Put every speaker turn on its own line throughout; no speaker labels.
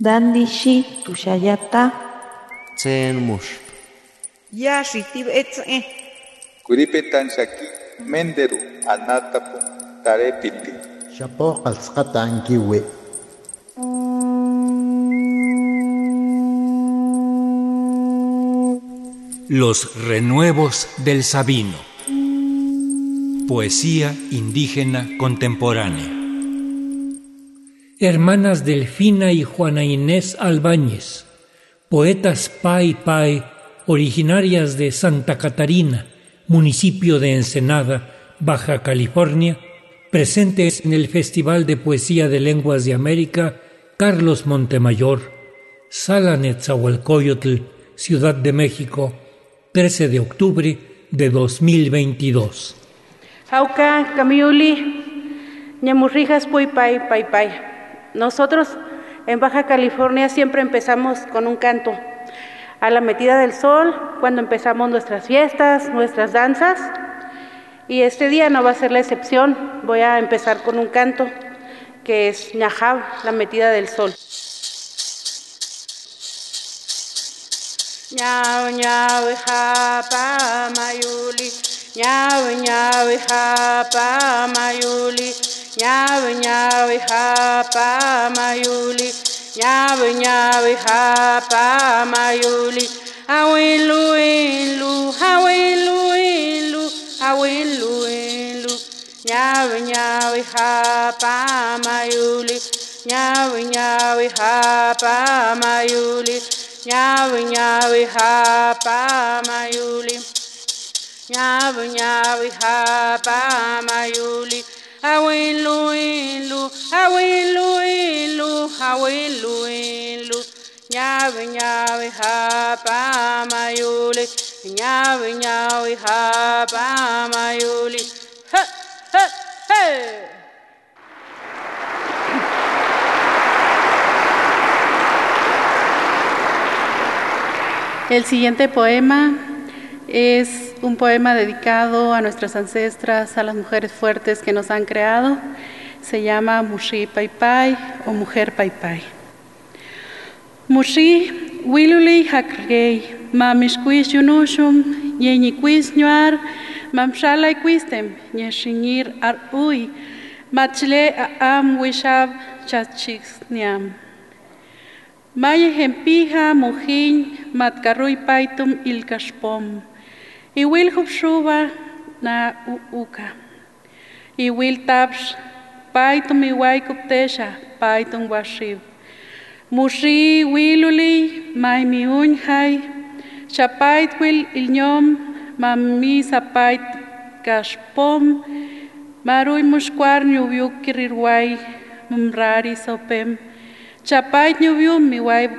Dandishi tushayata.
Tsen mush.
Yashitib etze.
Kuripetan shaki menderu anatapu tarepiti.
Shapo ankiwi.
Los renuevos del Sabino. Poesía indígena contemporánea.
Hermanas Delfina y Juana Inés Albáñez, poetas Pai Pai, originarias de Santa Catarina, municipio de Ensenada, Baja California, presentes en el Festival de Poesía de Lenguas de América Carlos Montemayor, Sala Netzahualcoyotl, Ciudad de México, 13 de octubre de 2022.
Jauca, Camiuli, Ñamurrijas, Puy, Pai, Pai, Pai. Nosotros en Baja California siempre empezamos con un canto. A la metida del sol, cuando empezamos nuestras fiestas, nuestras danzas. Y este día no va a ser la excepción. Voy a empezar con un canto que es Ñajab, la metida del sol. Ñau, ñau, japa, mayuli. Ñau, ñau, japa, mayuli. Ñau, ñau, japa, mayuli. Ñau, ñau, japa, mayuli. Awilu, ilu, awilu, ilu, awilu, ilu. Ñau, ñau, japa, mayuli. Ñau, ñau, japa, mayuli. Ñawi ñawi hapa mayuli Ñawi ñawi hapa mayuli Awilu ilu awilu ilu awilu ilu Ñawi ñawi hapa mayuli Ñawi ñawi hapa mayuli Ha ha ha El siguiente poema es un poema dedicado a nuestras ancestras, a las mujeres fuertes que nos han creado. Se llama Mushi Pai Pai o Mujer Pai Pai. Mushi wiluli hakrgei, mamishquis yunushum, yeñiquis ñuar, mamshalai quistem, ñeshinir ar ui, machle am wishab chachix niam. Maya hempija mojin matkarruy paitum ilkashpom. Iwil hupshuba na uka. Iwil tapsh paitum iwai kuptesha paitum washib. Mushi wiluli mai mi unhai. Chapait wil ilnyom mami sapait kashpom. Marui mushkwar nyubyuk kirirwai mumrari sopem. Chapay ñubiu mi waib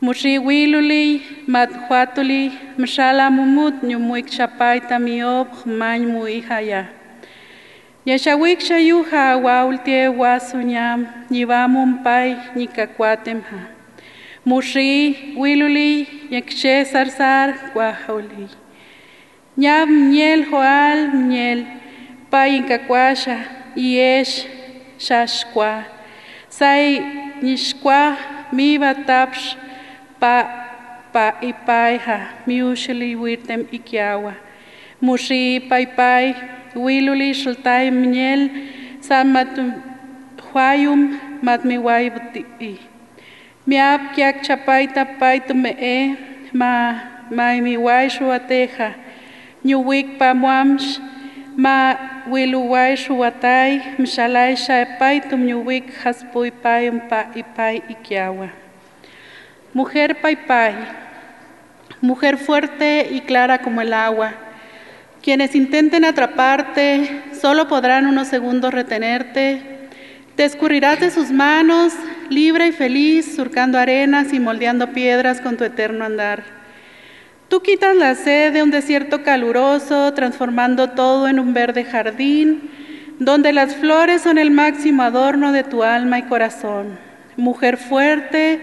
glievi. Mushi wiluli, mathuatuli, mshala mumut nyumuik chapay tamiob man muihaya. Yashawik shayuha waultie wasunyam, nyivamum pai nyikakuatemha. Mushi wiluli, yakshe sarsar Wahuli. Nyam miel hoal miel, pai inkakwasha, yesh shashkwa. Sai nishkwa mi batapsh pa ipaiha miushili witem ikiawa mushi paipai wiluli shultai mniel samatum huayum matmiwai buti miap kiak chapaita me e ma maimiwai shuateja ñuwik pamuamsh ma wiluwai shuwatai mshalai shaipai tum ñuwik jaspuipai umpa ipai ikiawa Mujer paipai, mujer fuerte y clara como el agua. Quienes intenten atraparte solo podrán unos segundos retenerte. Te escurrirás de sus manos, libre y feliz, surcando arenas y moldeando piedras con tu eterno andar. Tú quitas la sed de un desierto caluroso, transformando todo en un verde jardín, donde las flores son el máximo adorno de tu alma y corazón. Mujer fuerte,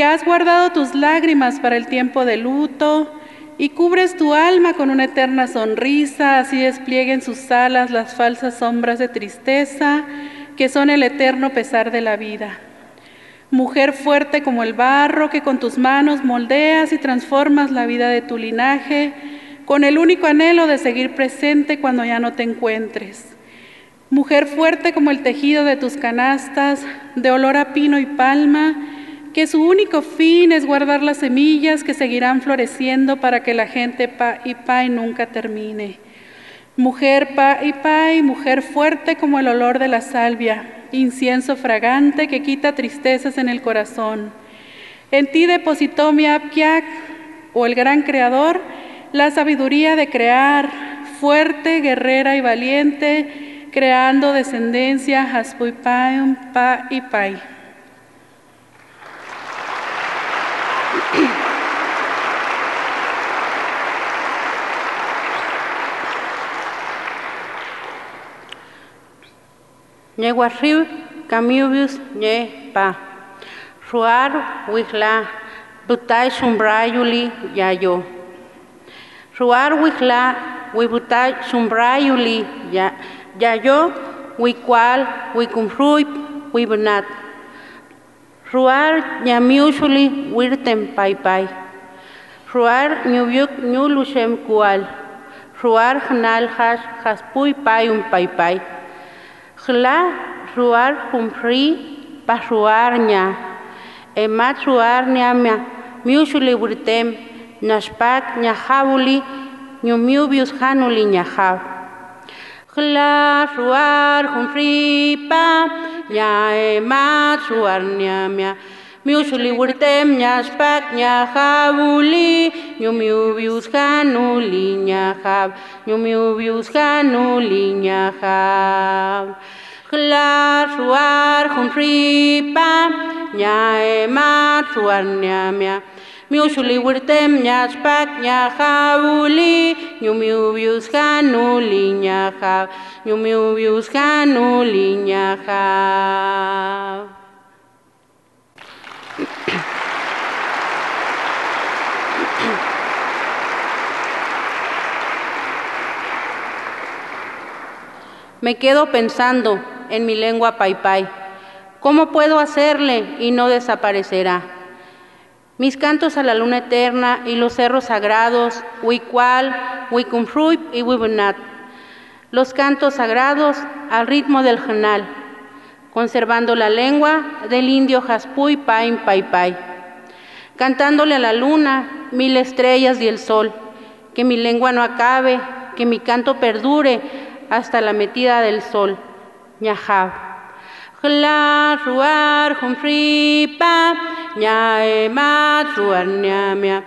que has guardado tus lágrimas para el tiempo de luto y cubres tu alma con una eterna sonrisa, así desplieguen sus alas las falsas sombras de tristeza, que son el eterno pesar de la vida. Mujer fuerte como el barro que con tus manos moldeas y transformas la vida de tu linaje, con el único anhelo de seguir presente cuando ya no te encuentres. Mujer fuerte como el tejido de tus canastas, de olor a pino y palma, que su único fin es guardar las semillas que seguirán floreciendo para que la gente pa y pa nunca termine. Mujer pa y pa mujer fuerte como el olor de la salvia, incienso fragante que quita tristezas en el corazón. En ti depositó mi Apkiak, o el gran creador, la sabiduría de crear, fuerte, guerrera y valiente, creando descendencia, Haspuipayum, pa y pai.
Nye guarriu camiubius nye pa. Ruar wihla butai sumbrayuli yayo. Ruar wihla wibutai sumbrayuli ya yayo wikwal wikumruip wibunat. Ruar nyamiushuli wirtem pai pai. Ruar nyubyuk nyulushem kual. Ruar hnal hash haspui pai un pai pai. Hla ruar humpri pa ruar nya. Emat ruar nyamia miushuli wirtem nashpak nyahabuli nyumiubius hanuli nyahab. Hla ruar humpri pa nya emat ruar nyamia miushuli wirtem nyashpak nyahabuli nyumiubius hanuli nyahab nyumiubius hanuli nyahab. Hla ruar humpri pa nya emat ruar nyamia miushuli wirtem nyashpak nyahabuli nyumiubius hanuli nyahab nyumiubius hanuli nyahab. Me quedo pensando en mi lengua paipai. ¿Cómo puedo hacerle y no desaparecerá? Mis cantos a la luna eterna y los cerros sagrados, Huicual, Huicumfruip y Huibunat. Los cantos sagrados al ritmo del janal, conservando la lengua del indio Jaspuy Pain Pai Pai. Cantándole a la luna, mil estrellas y el sol, que mi lengua no acabe, que mi canto perdure hasta la metida del sol. Ñahab. Hla ruar humfri pa ñaemat ruar ñamia.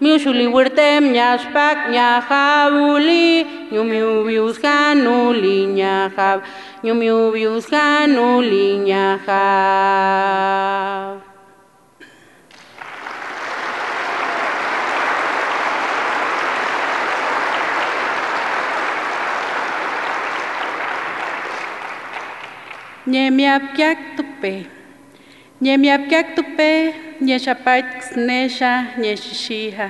Miushuli wirtem ñashpak ñahabuli ñumiubius hanuli ñahab ñumiubius hanuli ñahab.
Ñemiapkiak tupe. Nyemiapkiak tupe, nyechapait xnesha, nyechishiha.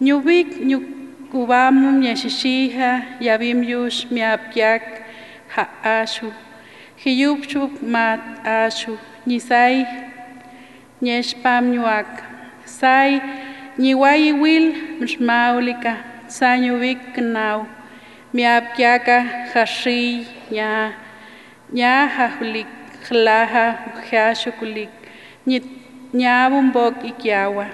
Nyubik, nyukubamum, nyechishiha, yabim yush, miapkiak, ha ashu. Hiyupchuk, mat ashu. Nyisai, nyeshpam nyuak. Sai, nyiwai wil, mshmaulika. Sanyubik, knau. Miapkiaka, hashi, nya, nya, hahulika. Julik jlaja jashukulik ñabumbok ikiawa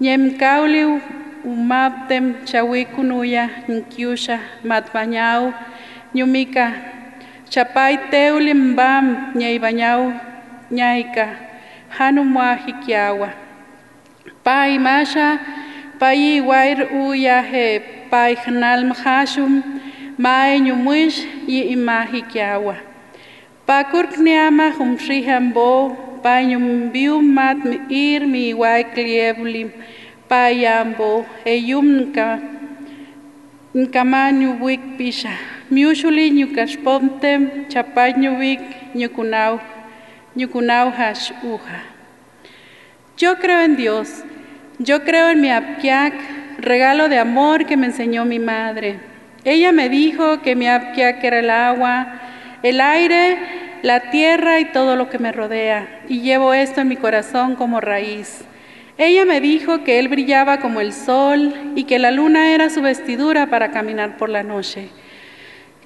ñem kauliu umaptem chawikunuya nkiusha matbañau ñumika chapay teulim bam ñaybañau ñayka hanumwa hikiawa pay masha pay wair uyaje pay hnalm hashum mae ñumuish y imaji kiawa. Pakur kniama humshihambo, pa ñumbiu mat mi ir mi wai klieblim, pa yambo, e yum nka, nkama ñuwik pisha. Miushuli ñukashpomtem, chapay ñuwik ñukunau, ñukunau hash uja. Yo creo en Dios, yo creo en mi apkiak, regalo de amor que me enseñó mi madre. Ella me dijo que mi apkiak era el agua, el aire la tierra y todo lo que me rodea, y llevo esto en mi corazón como raíz. Ella me dijo que él brillaba como el sol y que la luna era su vestidura para caminar por la noche,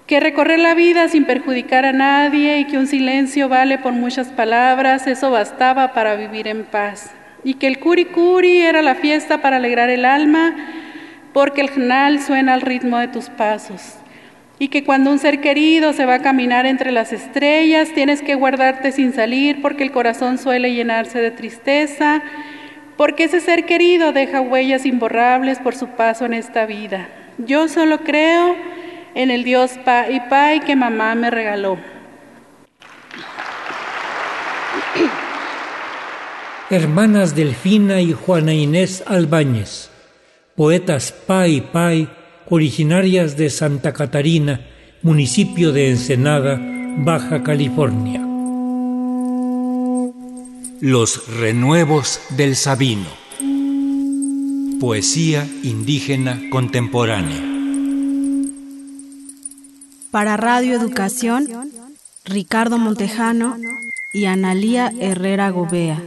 que recorrer la vida sin perjudicar a nadie y que un silencio vale por muchas palabras, eso bastaba para vivir en paz, y que el curi curi era la fiesta para alegrar el alma, porque el jnal suena al ritmo de tus pasos y que cuando un ser querido se va a caminar entre las estrellas, tienes que guardarte sin salir porque el corazón suele llenarse de tristeza, porque ese ser querido deja huellas imborrables por su paso en esta vida. Yo solo creo en el Dios Pa y Pai que mamá me regaló.
Hermanas Delfina y Juana Inés Albáñez, poetas Pa y Pai, originarias de Santa Catarina, municipio de Ensenada, Baja California.
Los renuevos del Sabino. Poesía indígena contemporánea.
Para Radio Educación, Ricardo Montejano y Analía Herrera Gobea.